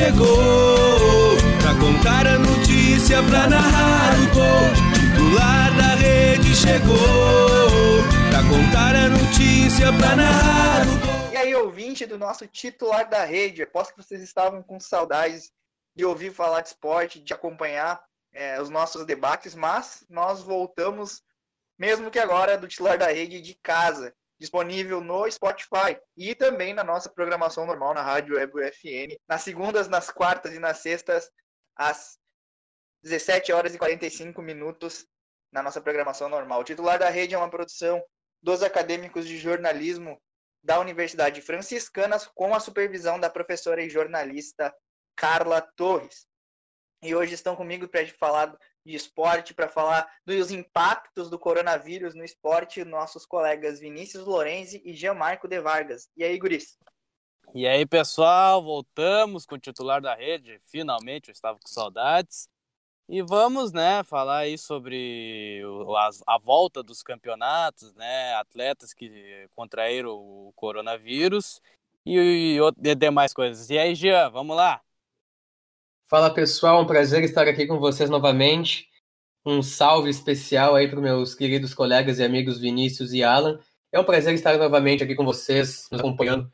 Chegou pra contar a notícia, pra narrar o gol. Titular da rede chegou pra contar a notícia, pra narrar o gol. E aí, ouvinte do nosso titular da rede, aposto que vocês estavam com saudades de ouvir falar de esporte, de acompanhar é, os nossos debates, mas nós voltamos, mesmo que agora, do titular da rede de casa, disponível no Spotify e também na nossa programação normal na Rádio Web FN, nas segundas, nas quartas e nas sextas, às 17 horas e 45 minutos, na nossa programação normal. O titular da rede é uma produção dos acadêmicos de jornalismo da Universidade Franciscanas, com a supervisão da professora e jornalista Carla Torres. E hoje estão comigo para falar de esporte, para falar dos impactos do coronavírus no esporte, nossos colegas Vinícius Lorenzi e Gianmarco De Vargas. E aí, Guris? E aí, pessoal, voltamos com o titular da rede. Finalmente, eu estava com saudades. E vamos, né, falar aí sobre a, volta dos campeonatos, né, atletas que contraíram o coronavírus e, e, e demais coisas. E aí, Jean, vamos lá? Fala pessoal, um prazer estar aqui com vocês novamente. Um salve especial aí para meus queridos colegas e amigos Vinícius e Alan. É um prazer estar novamente aqui com vocês, nos acompanhando.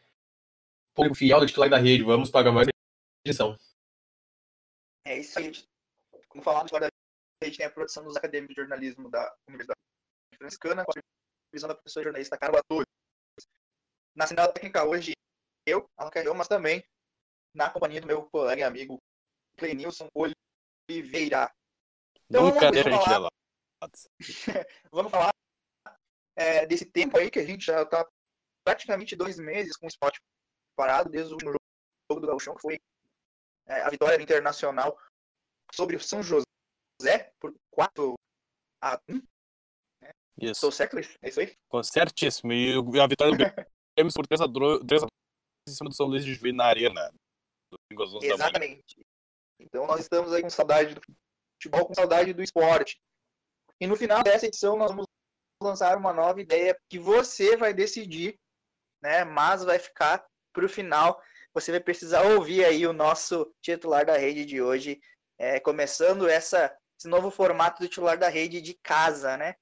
Público fiel do titular da rede, vamos para mais edição. É isso aí, como falar no titular da rede, tem a produção dos acadêmicos de jornalismo da Universidade Franciscana, com a visão da professora jornalista Carla Torres. Na sinal técnica hoje, eu, Alan Carreão, mas também na companhia do meu colega e amigo Clenilson Oliveira. Então, Nunca deixa a gente falar, vamos falar é, desse tempo aí que a gente já está praticamente dois meses com o esporte parado, desde o último jogo do Gauchão, que foi é, a vitória internacional sobre o São José por 4 a 1. É. Isso. Estou certo? É isso aí? Certíssimo. E a vitória do Grêmio por 3 a 3 em cima do São Luís de Juiz na arena. Exatamente. Então nós estamos aí com saudade do futebol, com saudade do esporte. E no final dessa edição nós vamos lançar uma nova ideia que você vai decidir, né? Mas vai ficar para o final. Você vai precisar ouvir aí o nosso titular da rede de hoje, é, começando essa, esse novo formato do titular da rede de casa, né?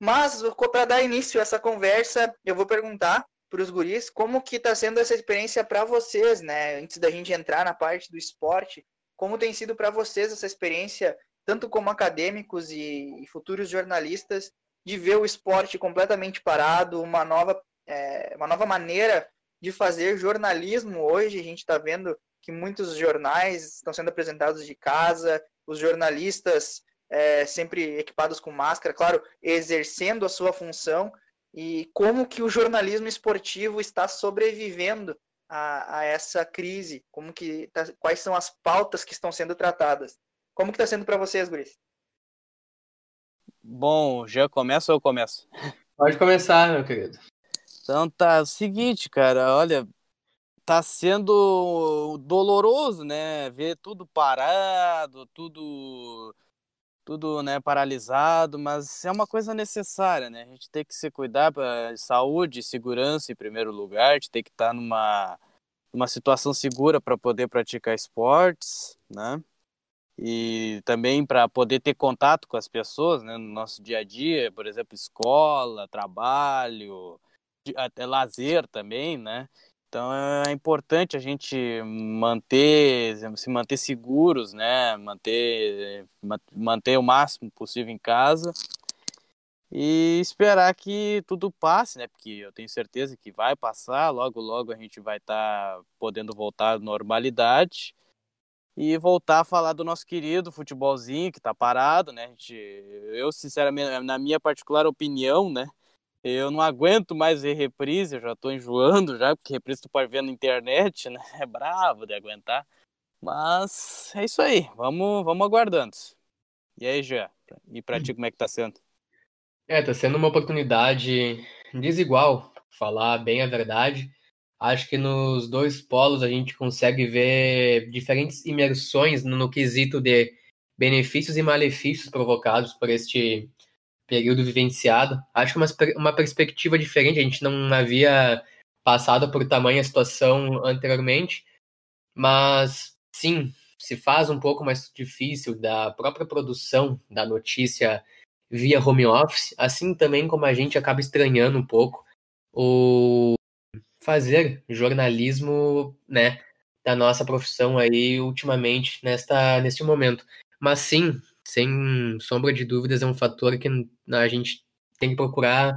Mas para dar início a essa conversa, eu vou perguntar para os guris como que está sendo essa experiência para vocês, né? Antes da gente entrar na parte do esporte, como tem sido para vocês essa experiência, tanto como acadêmicos e, futuros jornalistas, de ver o esporte completamente parado, uma nova, é, uma nova maneira de fazer jornalismo hoje? A gente está vendo que muitos jornais estão sendo apresentados de casa, os jornalistas é, sempre equipados com máscara, claro, exercendo a sua função, e como que o jornalismo esportivo está sobrevivendo a, a essa crise? Como que tá, quais são as pautas que estão sendo tratadas? Como que está sendo para vocês, Guris? Bom, já começa ou eu começo? Pode começar, meu querido. Então tá, é o seguinte, cara, olha, tá sendo doloroso, né? Ver tudo parado, tudo tudo né, paralisado, mas é uma coisa necessária, né? A gente tem que se cuidar para saúde, segurança em primeiro lugar, a gente tem que estar tá numa, numa situação segura para poder praticar esportes, né? E também para poder ter contato com as pessoas, né, no nosso dia a dia, por exemplo, escola, trabalho, até lazer também, né? Então é importante a gente manter, se manter seguros, né? Manter, manter o máximo possível em casa e esperar que tudo passe, né? Porque eu tenho certeza que vai passar, logo logo a gente vai estar tá podendo voltar à normalidade e voltar a falar do nosso querido futebolzinho que está parado, né? Gente, eu sinceramente, na minha particular opinião, né? Eu não aguento mais ver reprise, eu já tô enjoando já, porque reprise tu pode ver na internet, né? É bravo de aguentar. Mas é isso aí, vamos, vamos aguardando. E aí, já? E pra ti, como é que tá sendo? É, tá sendo uma oportunidade desigual, falar bem a verdade. Acho que nos dois polos a gente consegue ver diferentes imersões no, no quesito de benefícios e malefícios provocados por este período vivenciado. Acho que uma, uma perspectiva diferente, a gente não havia passado por tamanha situação anteriormente, mas sim, se faz um pouco mais difícil da própria produção da notícia via home office, assim também como a gente acaba estranhando um pouco o fazer jornalismo, né, da nossa profissão aí ultimamente nesta neste momento. Mas sim, sem sombra de dúvidas é um fator que a gente tem que procurar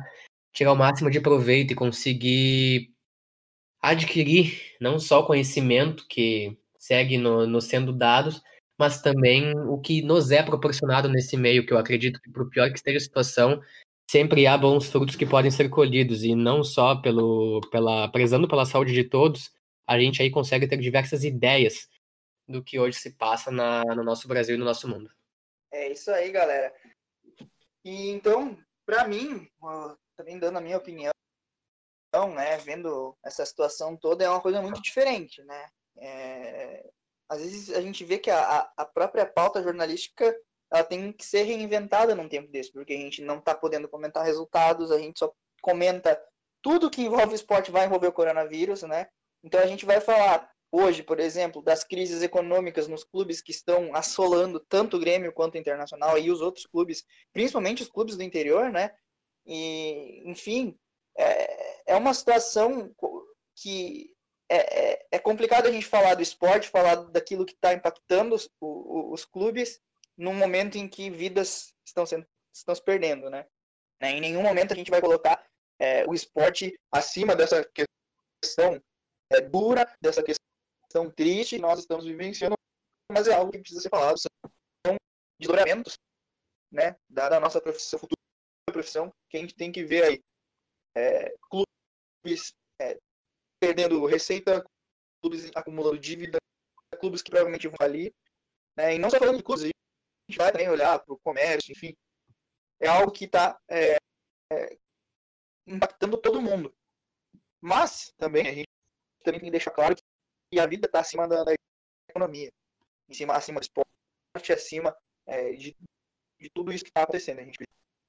tirar o máximo de proveito e conseguir adquirir não só conhecimento que segue no, no sendo dados, mas também o que nos é proporcionado nesse meio, que eu acredito que, por pior que esteja a situação, sempre há bons frutos que podem ser colhidos, e não só pelo, pela, prezando pela saúde de todos, a gente aí consegue ter diversas ideias do que hoje se passa na, no nosso Brasil e no nosso mundo. É isso aí, galera. E então, para mim, também dando a minha opinião, né, vendo essa situação toda, é uma coisa muito diferente, né? É, às vezes a gente vê que a, a própria pauta jornalística ela tem que ser reinventada num tempo desse, porque a gente não está podendo comentar resultados, a gente só comenta tudo que envolve esporte vai envolver o coronavírus, né? Então a gente vai falar hoje, por exemplo, das crises econômicas nos clubes que estão assolando tanto o Grêmio quanto o Internacional e os outros clubes, principalmente os clubes do interior, né? E, enfim, é, é uma situação que é, é, é, complicado a gente falar do esporte, falar daquilo que está impactando os, os, os, clubes num momento em que vidas estão, sendo, estão se perdendo, né? Em nenhum momento a gente vai colocar é, o esporte acima dessa questão é, dura, dessa questão triste que nós estamos vivenciando, mas é algo que precisa ser falado. São desdobramentos né, da, da nossa profissão, futura profissão, que a gente tem que ver aí. É, clubes é, perdendo receita, clubes acumulando dívida, clubes que provavelmente vão ali. Né? E não só falando de clubes, a gente vai também olhar para o comércio, enfim. É algo que está é, é, impactando todo mundo. Mas também a gente também tem que deixar claro que a vida está acima da, da, economia, em cima, acima do esporte, acima é, de, de tudo isso que está acontecendo. A gente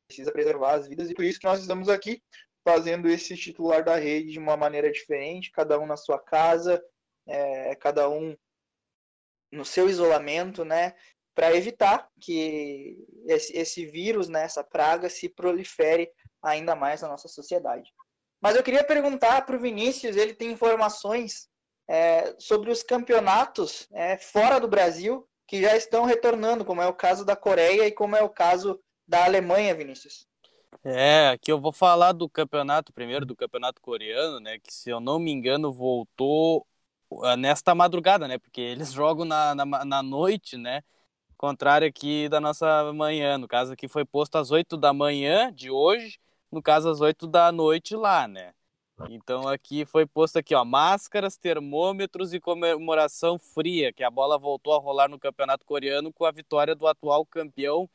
precisa preservar as vidas e por isso que nós estamos aqui fazendo esse titular da rede de uma maneira diferente, cada um na sua casa, é, cada um no seu isolamento, né? Para evitar que esse, esse vírus, né, essa praga, se prolifere ainda mais na nossa sociedade. Mas eu queria perguntar para o Vinícius, ele tem informações é, sobre os campeonatos é, fora do Brasil que já estão retornando, como é o caso da Coreia e como é o caso da Alemanha, Vinícius. É, aqui eu vou falar do campeonato primeiro, do campeonato coreano, né? Que se eu não me engano voltou ah, nesta madrugada, né? Porque eles jogam na, na, na noite, né? Contrário aqui da nossa manhã. No caso aqui foi posto às 8 da manhã de hoje, no caso às 8 da noite lá, né? Então aqui foi posto aqui, ó, máscaras, termômetros e comemoração fria, que a bola voltou a rolar no campeonato coreano com a vitória do atual campeão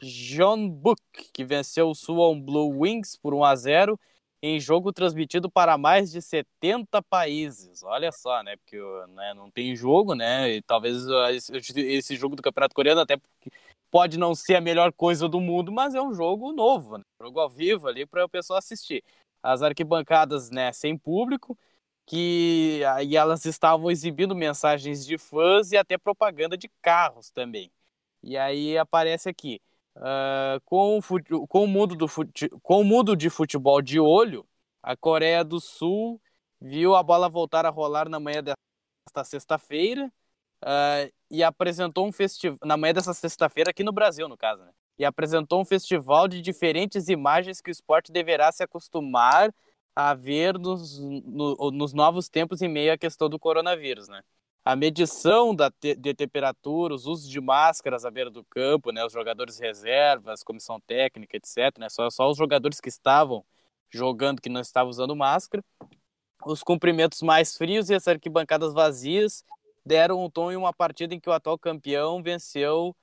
Jeonbuk, que venceu o Suwon Blue Wings por 1 a 0 em jogo transmitido para mais de 70 países. Olha só, né? Porque né, não tem jogo, né? E talvez uh, esse jogo do Campeonato Coreano até pode não ser a melhor coisa do mundo, mas é um jogo novo, né? jogo ao vivo ali para o pessoal assistir. As arquibancadas, né, sem público, que aí elas estavam exibindo mensagens de fãs e até propaganda de carros também. E aí aparece aqui Uh, com, o, com, o mundo do com o mundo de futebol de olho, a Coreia do Sul viu a bola voltar a rolar na manhã desta sexta-feira uh, e apresentou um festival na manhã dessa sexta-feira aqui no Brasil, no caso, né? E apresentou um festival de diferentes imagens que o esporte deverá se acostumar a ver nos, no, nos novos tempos em meio à questão do coronavírus, né? a medição da te de temperatura, os usos de máscaras à beira do campo, né, os jogadores reservas, comissão técnica, etc. Né, só, só os jogadores que estavam jogando que não estava usando máscara. Os cumprimentos mais frios e as arquibancadas vazias deram um tom em uma partida em que o atual campeão venceu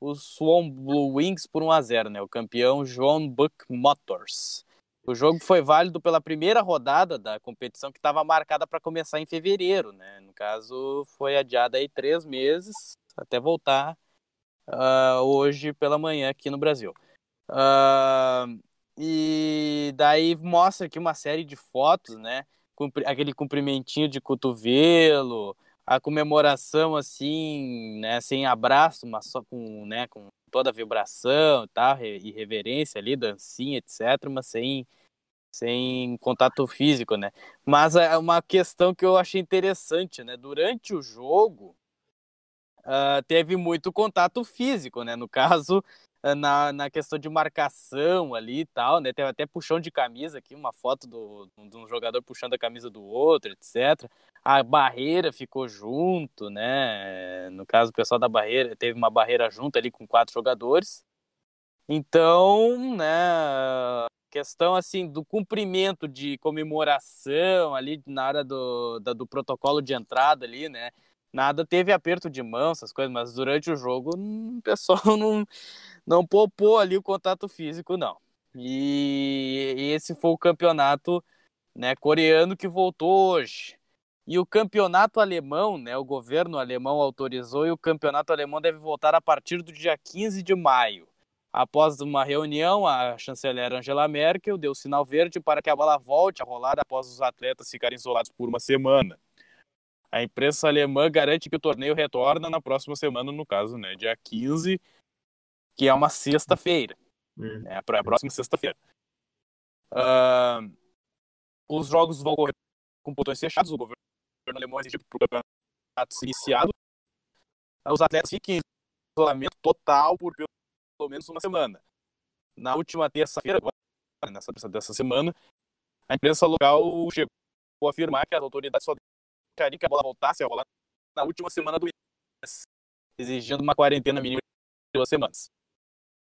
os Swan Blue Wings por 1 a 0, né? O campeão John Buck Motors. O jogo foi válido pela primeira rodada da competição que estava marcada para começar em fevereiro, né? No caso, foi adiada aí três meses até voltar uh, hoje pela manhã aqui no Brasil. Uh, e daí mostra aqui uma série de fotos, né? Aquele cumprimentinho de cotovelo, a comemoração assim, né, sem abraço, mas só com, né, com toda a vibração tal, e reverência ali, dancinha, etc, mas sem sem contato físico, né? Mas é uma questão que eu achei interessante, né? Durante o jogo, uh, teve muito contato físico, né? No caso, na, na questão de marcação ali e tal, né? Teve até puxão de camisa aqui, uma foto do, de um jogador puxando a camisa do outro, etc. A barreira ficou junto, né? No caso, o pessoal da barreira teve uma barreira junto ali com quatro jogadores. Então, né? Questão assim do cumprimento de comemoração ali na hora do, da, do protocolo de entrada ali, né? Nada teve aperto de mão, essas coisas, mas durante o jogo hum, o pessoal não, não poupou ali o contato físico, não. E, e esse foi o campeonato né, coreano que voltou hoje. E o campeonato alemão, né, o governo alemão autorizou e o campeonato alemão deve voltar a partir do dia 15 de maio. Após uma reunião, a chanceler Angela Merkel deu sinal verde para que a bola volte a rolar após os atletas ficarem isolados por uma semana. A imprensa alemã garante que o torneio retorna na próxima semana, no caso, né, dia 15, que é uma sexta-feira. Hum. Né, para a próxima sexta-feira. Uh, os jogos vão ocorrer com botões fechados. O governo alemão exigiu para o campeonato ser iniciado. Os atletas fiquem em isolamento total por pelo menos uma semana. Na última terça-feira, nessa dessa semana, a imprensa local chegou a afirmar que as autoridades só deixariam que a bola voltasse a rolar na última semana do mês, exigindo uma quarentena mínima de duas semanas.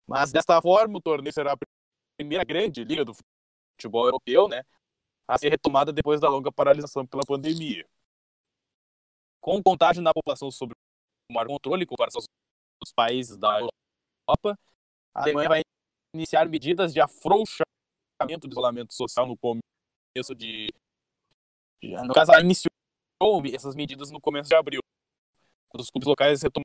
Mas desta forma, o torneio será a primeira grande liga do futebol europeu, né, a ser retomada depois da longa paralisação pela pandemia. Com contágio na população sobre o maior controle em comparação aos países da Europa, a Alemanha vai iniciar medidas de afrouxamento do isolamento social no começo de. No caso, ela iniciou essas medidas no começo de abril. Quando os clubes locais retomaram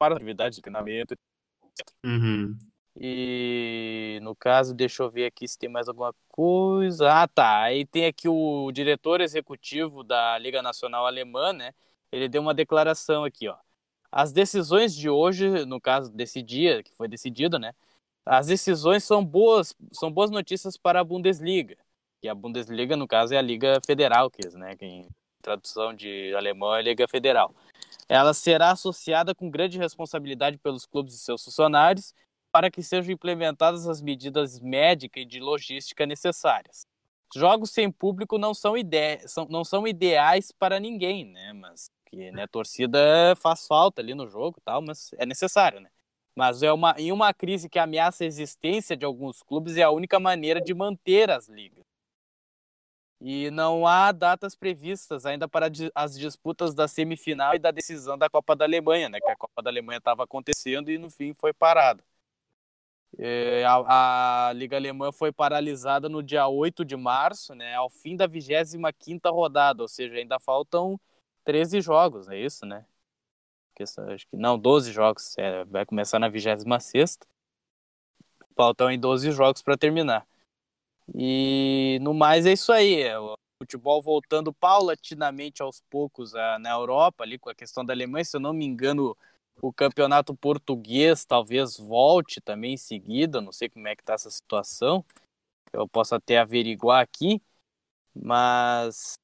a atividade de treinamento, etc. Uhum. E no caso, deixa eu ver aqui se tem mais alguma coisa. Ah, tá. Aí tem aqui o diretor executivo da Liga Nacional Alemã, né? Ele deu uma declaração aqui, ó. As decisões de hoje, no caso desse dia, que foi decidido, né? As decisões são boas, são boas notícias para a Bundesliga. Que a Bundesliga, no caso, é a Liga Federal, que, né, que em tradução de alemão é Liga Federal. Ela será associada com grande responsabilidade pelos clubes e seus funcionários para que sejam implementadas as medidas médicas e de logística necessárias. Jogos sem público não são, ide são, não são ideais para ninguém, né? Mas que né, a torcida faz falta ali no jogo, tal, mas é necessário, né? Mas é uma, em uma crise que ameaça a existência de alguns clubes é a única maneira de manter as ligas. E não há datas previstas ainda para as disputas da semifinal e da decisão da Copa da Alemanha, né? Que a Copa da Alemanha estava acontecendo e no fim foi parada. É, a, a, Liga Alemã foi paralisada no dia 8 de março, né? Ao fim da 25 rodada, ou seja, ainda faltam 13 jogos, é isso, né? Acho que não, 12 jogos. É, vai começar na 26. Faltam em 12 jogos para terminar. E no mais é isso aí. É o futebol voltando paulatinamente aos poucos a, na Europa, ali com a questão da Alemanha. Se eu não me engano, o campeonato português talvez volte também em seguida. Não sei como é que está essa situação. Eu posso até averiguar aqui. Mas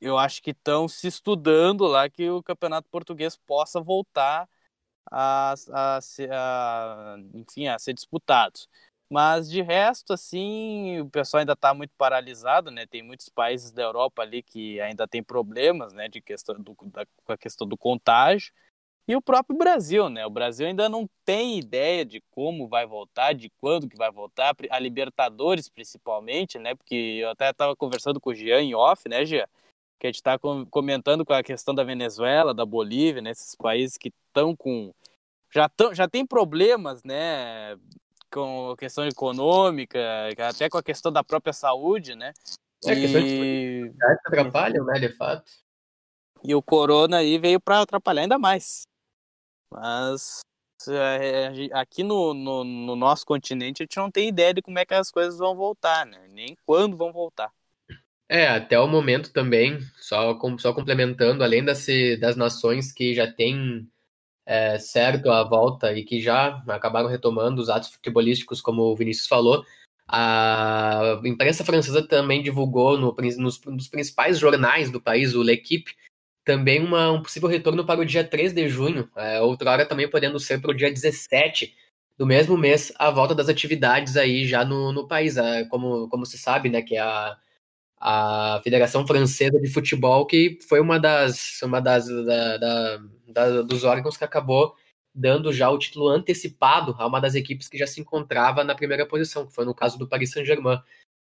eu acho que estão se estudando lá que o campeonato português possa voltar a, a, a, enfim, a ser disputado. Mas de resto, assim, o pessoal ainda está muito paralisado, né? Tem muitos países da Europa ali que ainda tem problemas, né? De questão do, da, com a questão do contágio. e o próprio Brasil, né? O Brasil ainda não tem ideia de como vai voltar, de quando que vai voltar, a Libertadores principalmente, né? Porque eu até estava conversando com o Jean em off, né, Jean? Que a gente está comentando com a questão da Venezuela, da Bolívia, né? Esses países que estão com já tão, já tem problemas, né? Com a questão econômica, até com a questão da própria saúde, né? É, e... questão de atrapalham, né, de fato. E o corona aí veio para atrapalhar ainda mais. Mas é, aqui no, no, no, nosso continente a gente não tem ideia de como é que as coisas vão voltar, né? Nem quando vão voltar. É, até o momento também, só, só complementando, além das, das nações que já têm é, certo a volta e que já acabaram retomando os atos futebolísticos, como o Vinícius falou, a imprensa francesa também divulgou no, nos, nos principais jornais do país, o L'Equipe, também uma, um possível retorno para o dia 3 de junho, é, outrora também podendo ser para o dia 17 do mesmo mês, a volta das atividades aí já no, no país. É, como, como se sabe, né, que a, a Federação Francesa de Futebol, que foi uma das, uma das da, da, da, dos órgãos que acabou dando já o título antecipado a uma das equipes que já se encontrava na primeira posição, que foi no caso do Paris Saint-Germain.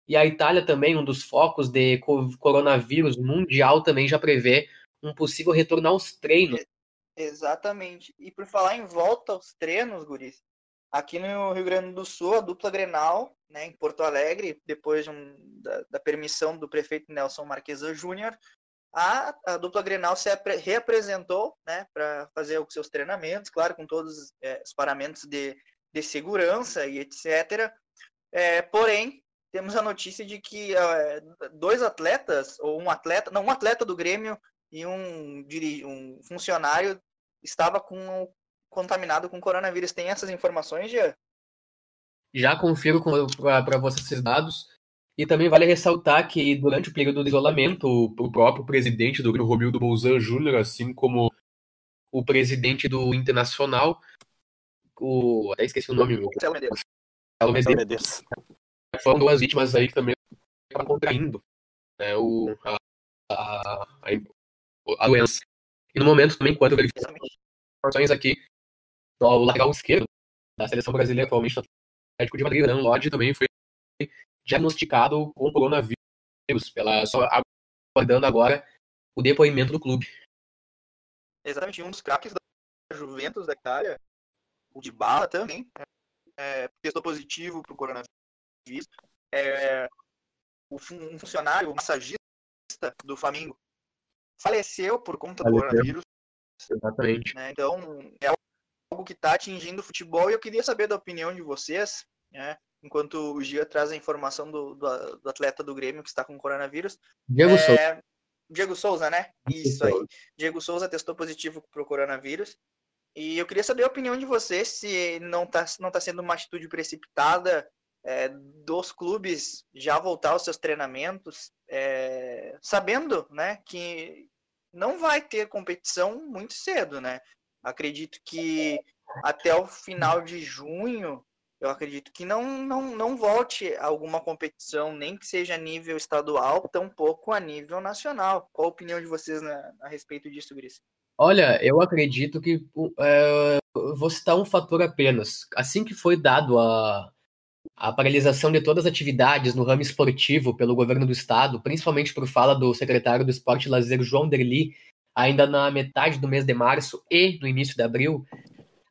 E a Itália também, um dos focos de coronavírus mundial, também já prevê um possível retorno aos treinos. Exatamente. E por falar em volta aos treinos, Guris, aqui no Rio Grande do Sul, a dupla Grenal, né, em Porto Alegre, depois de um, da, da, permissão do prefeito Nelson Marquesa Júnior, a, a, dupla Grenal se reapresentou né, para fazer os seus treinamentos, claro, com todos é, os paramentos de, de segurança e etc. É, porém, temos a notícia de que é, dois atletas, ou um atleta, não, um atleta do Grêmio e um, um funcionário estava com contaminado com coronavírus. Tem essas informações, Jean? Já confiro para vocês esses dados. E também vale ressaltar que durante o período de isolamento, o próprio presidente do Rio, Romildo Bolzan Júnior, assim como o presidente do Internacional, o. Até esqueci o nome. Marcelo Medeiros. Marcelo Medeiros. Foram duas vítimas aí que também estavam contraindo né, o, a, a, a doença. E no momento também, enquanto verifico informações aqui, o lateral esquerdo da seleção brasileira atualmente, o Atlético de Madrid, Renan Lodge, também foi diagnosticado com coronavírus, pela, só aguardando agora o depoimento do clube. Exatamente, um dos craques da Juventus da Itália, o de Bala também, é, testou positivo para o coronavírus. É, um funcionário, um massagista do Flamengo, faleceu por conta faleceu. do coronavírus. Exatamente. Né? Então, é algo que está atingindo o futebol e eu queria saber da opinião de vocês, né? enquanto o Gia traz a informação do, do, do, atleta do Grêmio que está com coronavírus. Diego é... Souza. Diego Souza, né? Isso aí. Diego Souza testou positivo para o coronavírus. E eu queria saber a opinião de vocês se não está não tá sendo uma atitude precipitada é, dos clubes já voltar aos seus treinamentos, é, sabendo né, que não vai ter competição muito cedo, né? Acredito que até o final de junho, eu acredito que não, não, não volte alguma competição, nem que seja a nível estadual, tampouco a nível nacional. Qual a opinião de vocês na, a respeito disso, Gris? Olha, eu acredito que é, vou citar um fator apenas. Assim que foi dado a, a paralisação de todas as atividades no ramo esportivo pelo governo do estado, principalmente por fala do secretário do Esporte e Lazer, João Derli, ainda na metade do mês de março e no início de abril,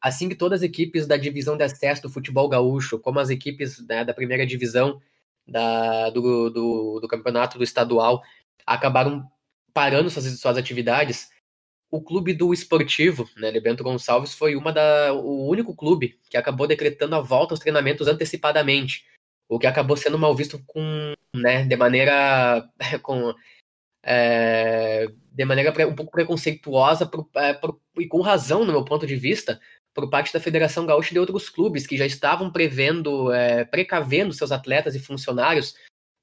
assim que todas as equipes da divisão de acesso do futebol gaúcho, como as equipes né, da primeira divisão da, do, do, do, campeonato do estadual, acabaram parando suas, suas atividades, o clube do esportivo, né, de Bento Gonçalves, foi uma da, o único clube que acabou decretando a volta aos treinamentos antecipadamente, o que acabou sendo mal visto com, né, de maneira com, é, de maneira um pouco preconceituosa por, é, por, e com razão, no meu ponto de vista, por parte da Federação Gaúcha e de outros clubes que já estavam prevendo, é, precavendo seus atletas e funcionários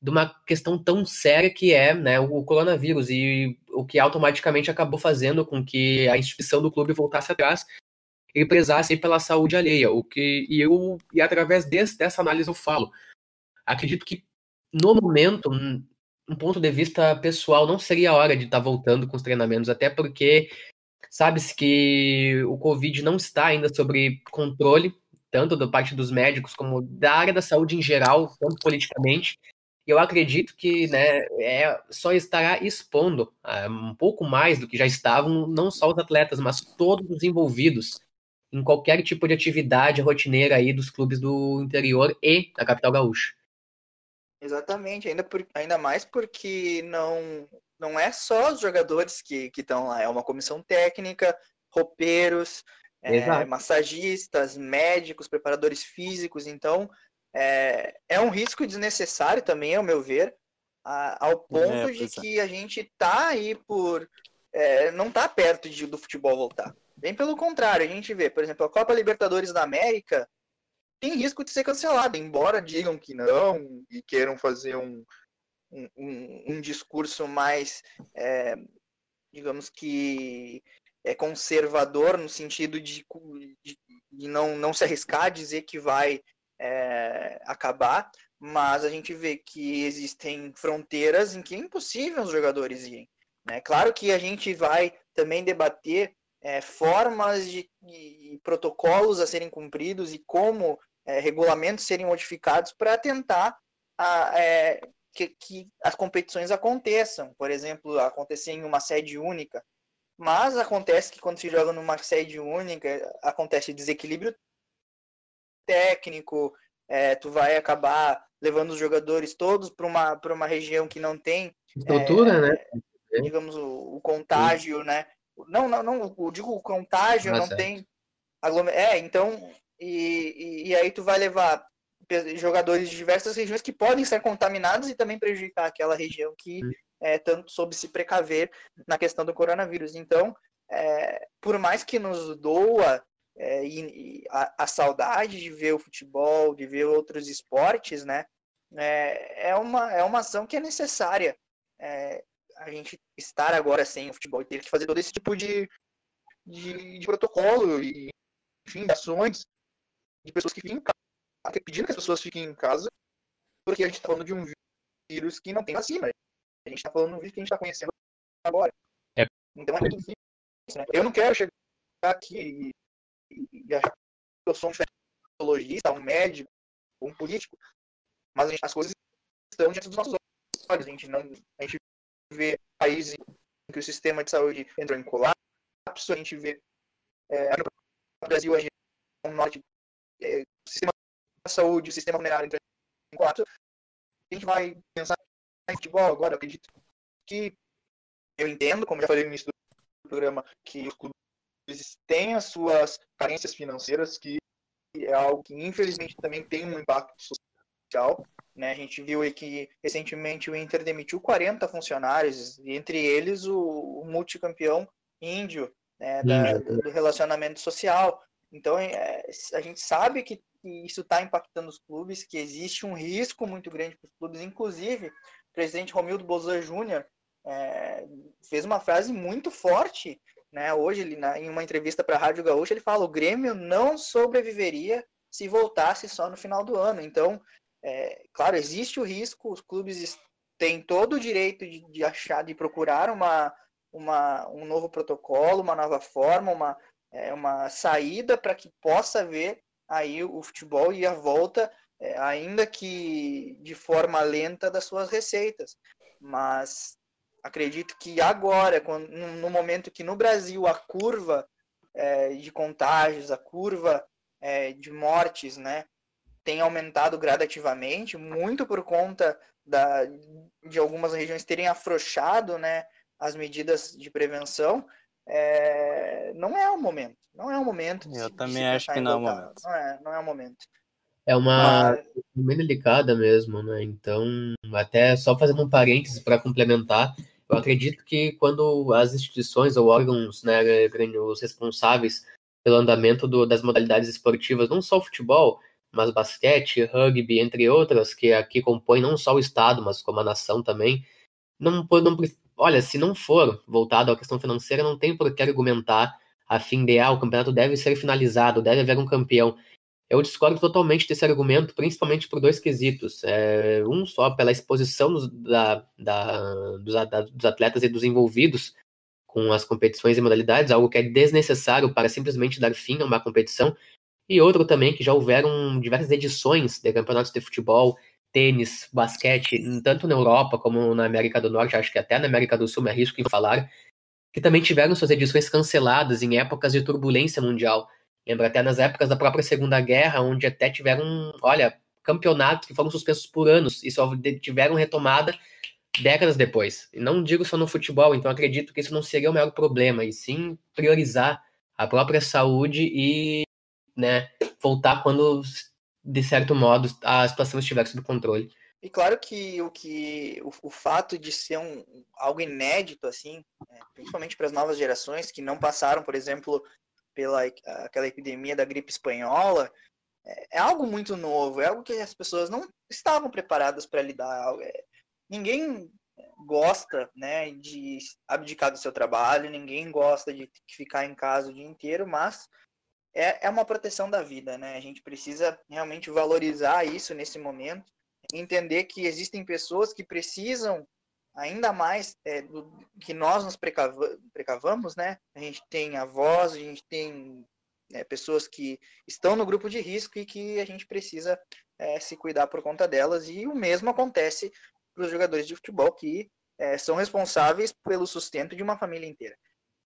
de uma questão tão séria que é né, o coronavírus e o que automaticamente acabou fazendo com que a instituição do clube voltasse atrás e prezasse pela saúde alheia. O que e eu e através desse, dessa análise eu falo, acredito que no momento, um ponto de vista pessoal, não seria a hora de estar tá voltando com os treinamentos, até porque Sabe-se que o Covid não está ainda sob controle, tanto da parte dos médicos como da área da saúde em geral, tanto politicamente. E eu acredito que né, é, só estará expondo uh, um pouco mais do que já estavam, não só os atletas, mas todos os envolvidos em qualquer tipo de atividade rotineira aí dos clubes do interior e da capital gaúcha. Exatamente, ainda, por, ainda mais porque não, não é só os jogadores que estão lá, é uma comissão técnica, roupeiros, é, massagistas, médicos, preparadores físicos, então é, é um risco desnecessário também, ao meu ver, a, ao ponto é, de é. que a gente tá aí por. É, não tá perto de, do futebol voltar. Bem pelo contrário, a gente vê, por exemplo, a Copa Libertadores da América tem risco de ser cancelada, embora digam que não e queiram fazer um, um, um, discurso mais, é, digamos que, é conservador no sentido de, de, de, não, não se arriscar a dizer que vai é, acabar, mas a gente vê que existem fronteiras em que é impossível os jogadores irem. Né? Claro que a gente vai também debater é, formas de, de, protocolos a serem cumpridos e como é, regulamentos serem modificados para tentar a, é, que, que, as competições aconteçam. Por exemplo, acontecer em uma sede única. Mas acontece que quando se joga numa sede única, acontece desequilíbrio técnico, é, tu vai acabar levando os jogadores todos para uma, uma região que não tem estrutura, é, né? Digamos, o, o contágio, Sim. né? Não, não, não, eu digo o contágio, ah, não tem. É, então, e, e, e, aí tu vai levar jogadores de diversas regiões que podem ser contaminados e também prejudicar aquela região que é, tanto soube se precaver na questão do coronavírus. Então, é, por mais que nos doa é, e, e a, a, saudade de ver o futebol, de ver outros esportes, né? É, é, uma, é uma ação que é necessária. É, a gente estar agora sem o futebol e ter que fazer todo esse tipo de, de, de protocolo e, enfim, ações de pessoas que ficam em casa, pedindo que as pessoas fiquem em casa, porque a gente está falando de um vírus que não tem vacina. A gente está falando de um vírus que a gente está conhecendo agora. É. Então é muito difícil. Né? Eu não quero chegar aqui e, achar que eu sou um fisiologista, um médico, um político, mas gente, as coisas estão diante dos nossos olhos. A gente, não, a gente vê países em que o sistema de saúde entrou em colapso, a gente vê é, no Brasil a região norte, o sistema de saúde, o sistema funerário entrou em colapso. A gente vai pensar em futebol agora, eu acredito que eu entendo, como já falei no início do programa, que os clubes têm as suas carências financeiras, que é algo que infelizmente também tem um impacto social. Né? A gente viu que recentemente o Inter demitiu 40 funcionários, entre eles o, o multicampeão índio né, da, do relacionamento social. Então é, a gente sabe que isso está impactando os clubes, que existe um risco muito grande para os clubes. Inclusive, o presidente Romildo Bolzan Júnior é, fez uma frase muito forte né? Hoje, ele, na, em uma entrevista para a Rádio Gaúcha, ele fala: o Grêmio não sobreviveria se voltasse só no final do ano. Então, é, claro, existe o risco, os clubes têm todo o direito de, de achar, de procurar uma, uma, um novo protocolo, uma nova forma, uma, é, uma saída para que possa haver aí o futebol e a volta, é, ainda que de forma lenta, das suas receitas. Mas acredito que agora, quando, no momento que no Brasil a curva é, de contágios, a curva é, de mortes, né, tem aumentado gradativamente, muito por conta da, de algumas regiões terem afrouxado, né, as medidas de prevenção, é, não é o momento. Não é o momento. Eu também acho que não é o momento. Não é, não é o momento. É uma Mas... bem delicada mesmo, né? Então, até só fazendo um parênteses para complementar, eu acredito que quando as instituições ou órgãos, né, os responsáveis pelo andamento do, das modalidades esportivas, não só o futebol, mas basquete, rugby, entre outras, que aqui compõem não só o Estado, mas como a nação também, não, não olha, se não for voltado à questão financeira, não tem por que argumentar a fim de, ah, o campeonato deve ser finalizado, deve haver um campeão. Eu discordo totalmente desse argumento, principalmente por dois quesitos. É, um só pela exposição dos, da, da, dos, da, dos atletas e dos envolvidos com as competições e modalidades, algo que é desnecessário para simplesmente dar fim a uma competição, e outro também que já houveram diversas edições de campeonatos de futebol, tênis, basquete, tanto na Europa como na América do Norte, acho que até na América do Sul, me arrisco em falar, que também tiveram suas edições canceladas em épocas de turbulência mundial. Lembra até nas épocas da própria Segunda Guerra, onde até tiveram, olha, campeonatos que foram suspensos por anos e só tiveram retomada décadas depois. E não digo só no futebol, então acredito que isso não seria o maior problema, e sim priorizar a própria saúde e né, voltar quando, de certo modo, a situação estiver sob controle. E claro que o que o, o fato de ser um, algo inédito assim, é, principalmente para as novas gerações que não passaram, por exemplo, pela aquela epidemia da gripe espanhola, é, é algo muito novo, é algo que as pessoas não estavam preparadas para lidar. É, ninguém gosta né, de abdicar do seu trabalho, ninguém gosta de ficar em casa o dia inteiro, mas é, é uma proteção da vida, né? A gente precisa realmente valorizar isso nesse momento, entender que existem pessoas que precisam ainda mais é, do, que nós nos precava, precavamos, né? A gente tem avós, a gente tem é, pessoas que estão no grupo de risco e que a gente precisa é, se cuidar por conta delas. E o mesmo acontece para os jogadores de futebol que é, são responsáveis pelo sustento de uma família inteira.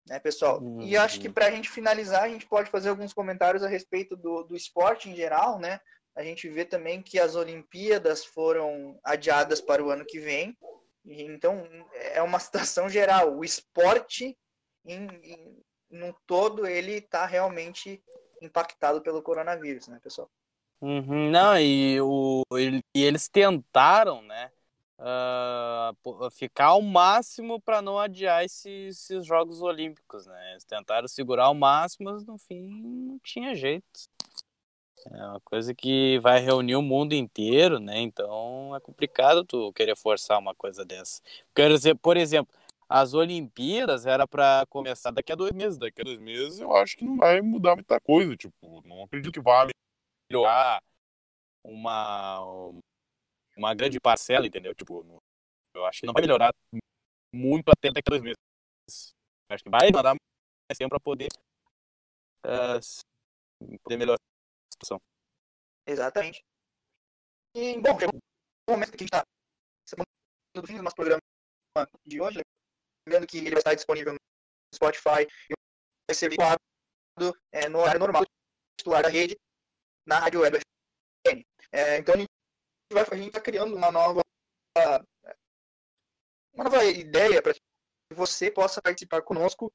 Né, pessoal? Uhum. E acho que para a gente finalizar, a gente pode fazer alguns comentários a respeito do, do esporte em geral, né? A gente vê também que as Olimpíadas foram adiadas para o ano que vem. Então, é uma situação geral. O esporte, em, em, no todo, ele está realmente impactado pelo coronavírus, né, pessoal? Uhum, não, e, o, e eles tentaram, né, uh, ficar ao máximo para não adiar esses, esses, Jogos Olímpicos, né? Eles tentaram segurar ao máximo, mas no fim não tinha jeito. É uma coisa que vai reunir o mundo inteiro, né? Então é complicado tu querer forçar uma coisa dessa. Quero dizer, por exemplo, as Olimpíadas era para começar daqui a dois meses. Daqui a dois meses eu acho que não vai mudar muita coisa. Tipo, não acredito que vá melhorar uma, uma grande parcela, entendeu? Tipo, eu acho que não vai melhorar muito até daqui a dois meses. Eu acho que vai mandar mais tempo para poder, uh, poder melhorar a situação. Exatamente. E, bom, chegou o momento que a gente está no fim do nosso programa de hoje. Lembrando que ele vai estar disponível no Spotify e vai ser vinculado é, no horário normal titular da rede na Rádio Web. É, então, a gente vai, a gente está criando uma nova uma nova ideia para que você possa participar conosco,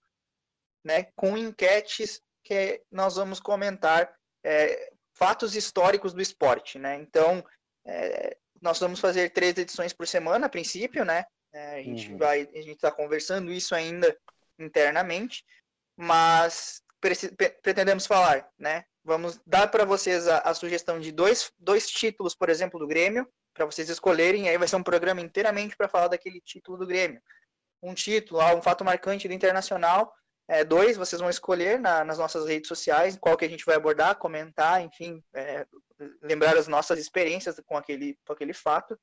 né, com enquetes que nós vamos comentar é, fatos históricos do esporte, né? Então, é, nós vamos fazer três edições por semana, a princípio, né? É, a gente uhum. vai, a gente está conversando isso ainda internamente, mas pretendemos falar, né? Vamos dar para vocês a, a, sugestão de dois, dois títulos, por exemplo, do Grêmio, para vocês escolherem, aí vai ser um programa inteiramente para falar daquele título do Grêmio. Um título, um fato marcante do Internacional, é, dois, vocês vão escolher na, nas nossas redes sociais qual que a gente vai abordar, comentar, enfim, é, lembrar as nossas experiências com aquele, com aquele fato.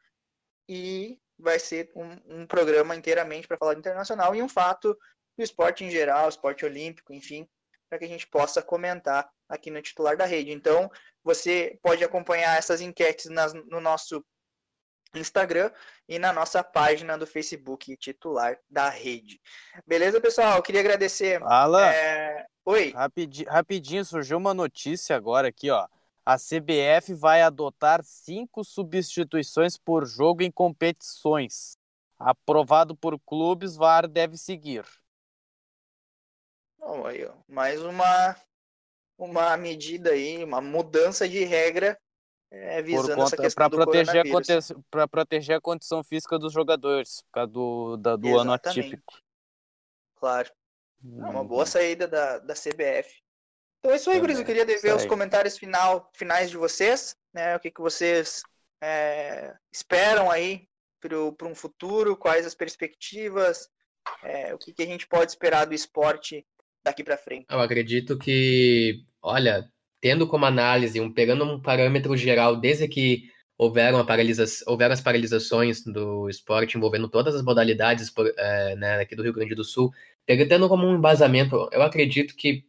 E vai ser um, um programa inteiramente para falar do internacional e um fato do esporte em geral, esporte olímpico, enfim, para que a gente possa comentar aqui no titular da rede. Então, você pode acompanhar essas enquetes nas, no nosso Instagram e na nossa página do Facebook titular da rede. Beleza, pessoal? Eu queria agradecer. Alan, é... Oi. Rapidinho, rapidinho, surgiu uma notícia agora aqui, ó a CBF vai adotar cinco substituições por jogo em competições. Aprovado por clubes, VAR deve seguir. Oh, aí, mais uma, uma medida aí, uma mudança de regra é, visando conta, essa questão para proteger, a, proteger a condição física dos jogadores, por causa do, da, do ano atípico. Claro. É uma boa uhum. saída da, da CBF. Então é isso aí, Guriz. Eu queria ver os comentários final, finais de vocês, né? O que, que vocês é, esperam aí para um futuro, quais as perspectivas, é, o que, que a gente pode esperar do esporte daqui para frente. Eu acredito que, olha, tendo como análise, um, pegando um parâmetro geral, desde que houveram, paralisa houveram as paralisações do esporte envolvendo todas as modalidades é, né, aqui do Rio Grande do Sul, Pegando como um embasamento, eu acredito que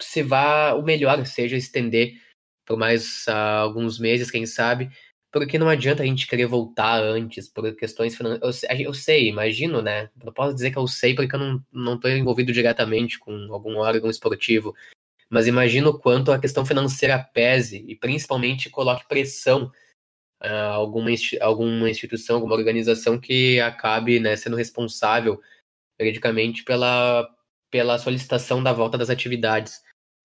se vá, o melhor seja estender por mais uh, alguns meses, quem sabe, porque não adianta a gente querer voltar antes por questões financeiras. Eu, eu, sei, imagino, né? Eu posso dizer que eu sei porque eu não, não envolvido diretamente com algum órgão esportivo, mas imagino o quanto a questão financeira pese e principalmente coloque pressão a uh, alguma, alguma instituição, alguma organização que acabe né, sendo responsável juridicamente pela, pela solicitação da volta das atividades.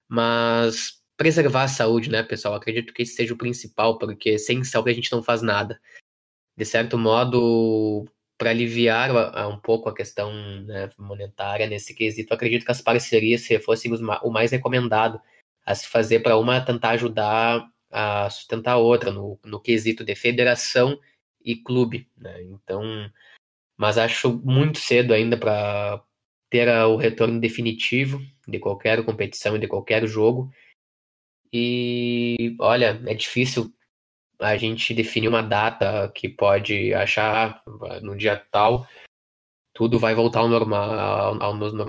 Mas preservar a saúde, né, pessoal? Acredito que esse seja o principal, porque sem saúde a gente não faz nada. De certo modo, para aliviar um pouco a questão né, monetária nesse quesito, acredito que as parcerias fossem o mais recomendado a se fazer para uma tentar ajudar a sustentar a outra no, no quesito de federação e clube. Né? Então, mas acho muito cedo ainda para ter o retorno definitivo de qualquer competição e de qualquer jogo. E olha, é difícil a gente definir uma data que pode achar ah, no dia tal tudo vai voltar ao normal,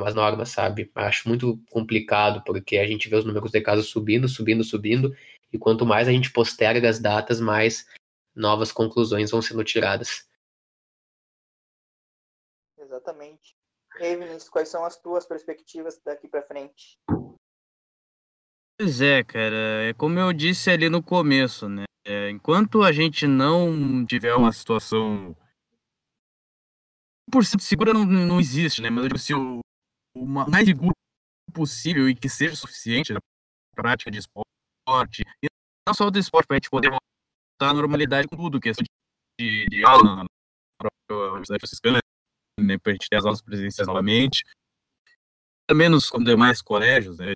às normas, sabe? Acho muito complicado, porque a gente vê os números de casos subindo, subindo, subindo, e quanto mais a gente posterga as datas, mais novas conclusões vão sendo tiradas. Exatamente. E aí, Vinícius, quais são as tuas perspectivas daqui para frente? Pois é, cara, é como eu disse ali no começo, né? É, enquanto a gente não tiver uma situação por cento segura não, não existe, né? Mas eu digo, se o, o mais seguro possível e que seja suficiente na prática de esporte, e não só do esporte, para a gente poder voltar à normalidade com tudo, questão de, de aula na própria Universidade Franciscana, né? Para a gente ter as aulas presenciais novamente, também nos demais colégios, né?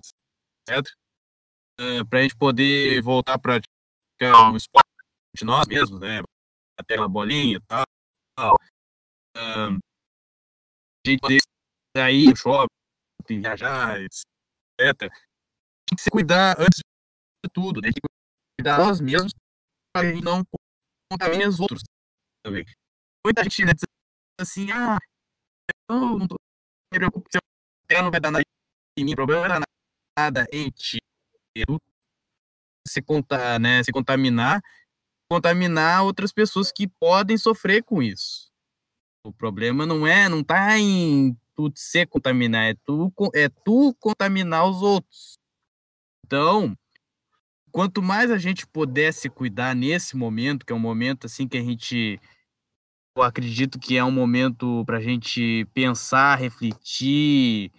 etc uh, para a gente poder voltar a praticar um esporte de nós mesmos, né? Até uma bolinha e tal. Uh, a gente poder sair no shopping, viajar, etc. Tem que se cuidar antes de tudo, né? Tem que cuidar nós mesmos para a gente não contamine os outros também. Muita gente né, diz assim, ah, eu não tô, me preocupo se eu não vai dar nada em mim, problema não é nada em ti se, contar, né, se contaminar, contaminar outras pessoas que podem sofrer com isso. O problema não é, não tá em tu se contaminar, é tu, é tu contaminar os outros. Então, quanto mais a gente pudesse cuidar nesse momento, que é um momento assim que a gente eu acredito que é um momento para a gente pensar, refletir,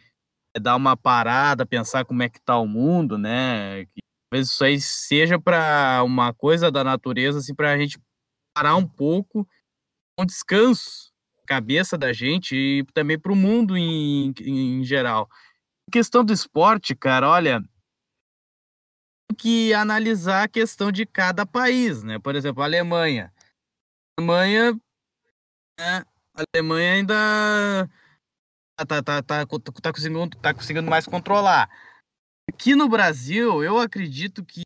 dar uma parada, pensar como é que está o mundo, né? Talvez isso aí seja para uma coisa da natureza, assim, para a gente parar um pouco, um descanso, cabeça da gente e também para o mundo em, em geral. Em questão do esporte, cara, olha, que analisar a questão de cada país, né? Por exemplo, a Alemanha. A Alemanha, né? a Alemanha ainda tá, tá, tá, tá, conseguindo, tá conseguindo mais controlar. Aqui no Brasil, eu acredito que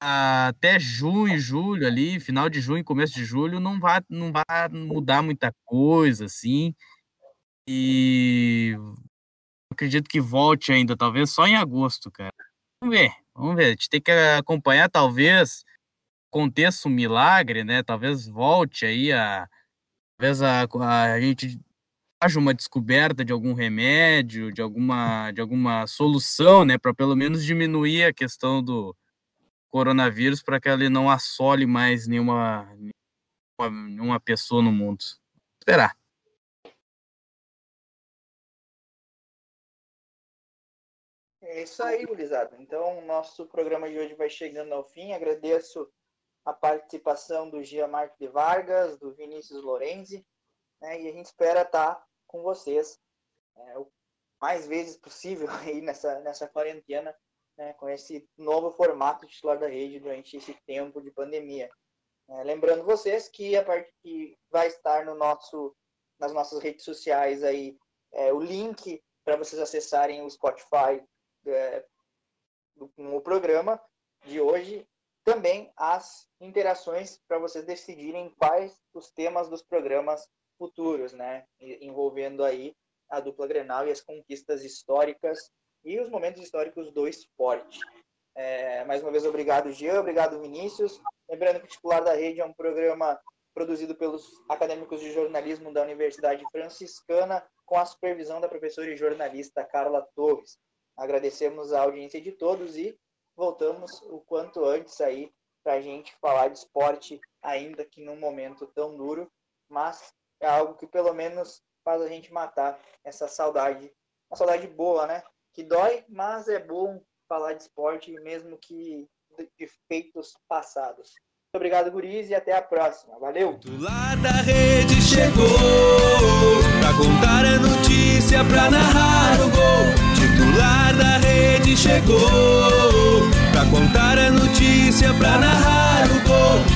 até junho, julho ali, final de junho, começo de julho, não vai, não vai mudar muita coisa, assim. E acredito que volte ainda, talvez só em agosto, cara. Vamos ver, vamos ver. A gente tem que acompanhar, talvez aconteça um milagre, né? Talvez volte aí a. Talvez a, a gente haja uma descoberta de algum remédio, de alguma, de alguma solução, né, para pelo menos diminuir a questão do coronavírus, para que ele não assole mais nenhuma, nenhuma, nenhuma pessoa no mundo. Esperar. É isso aí, gurizada. Então, nosso programa de hoje vai chegando ao fim. Agradeço a participação do Gia Marques de Vargas, do Vinícius Lorenzi, né? E a gente espera estar tá com vocês é, o mais vezes possível aí nessa, nessa quarentena, né? Com esse novo formato titular da rede durante esse tempo de pandemia. É, lembrando vocês que a parte que vai estar no nosso, nas nossas redes sociais aí é, o link para vocês acessarem o Spotify é, do, no programa de hoje também as interações para vocês decidirem quais os temas dos programas futuros, né? Envolvendo aí a dupla Grenal e as conquistas históricas e os momentos históricos do esporte. É, mais uma vez, obrigado, Jean, obrigado, Vinícius. Lembrando que o Titular da Rede é um programa produzido pelos acadêmicos de jornalismo da Universidade Franciscana, com a supervisão da professora e jornalista Carla Torres. Agradecemos a audiência de todos e voltamos o quanto antes aí para a gente falar de esporte, ainda que num momento tão duro, mas é algo que pelo menos faz a gente matar essa saudade, uma saudade boa, né? Que dói, mas é bom falar de esporte, mesmo que de feitos passados. Muito obrigado, Guriz, e até a próxima. Valeu! Titular da rede chegou pra contar a notícia, pra narrar o gol. Titular da rede chegou pra contar a notícia, pra narrar o gol.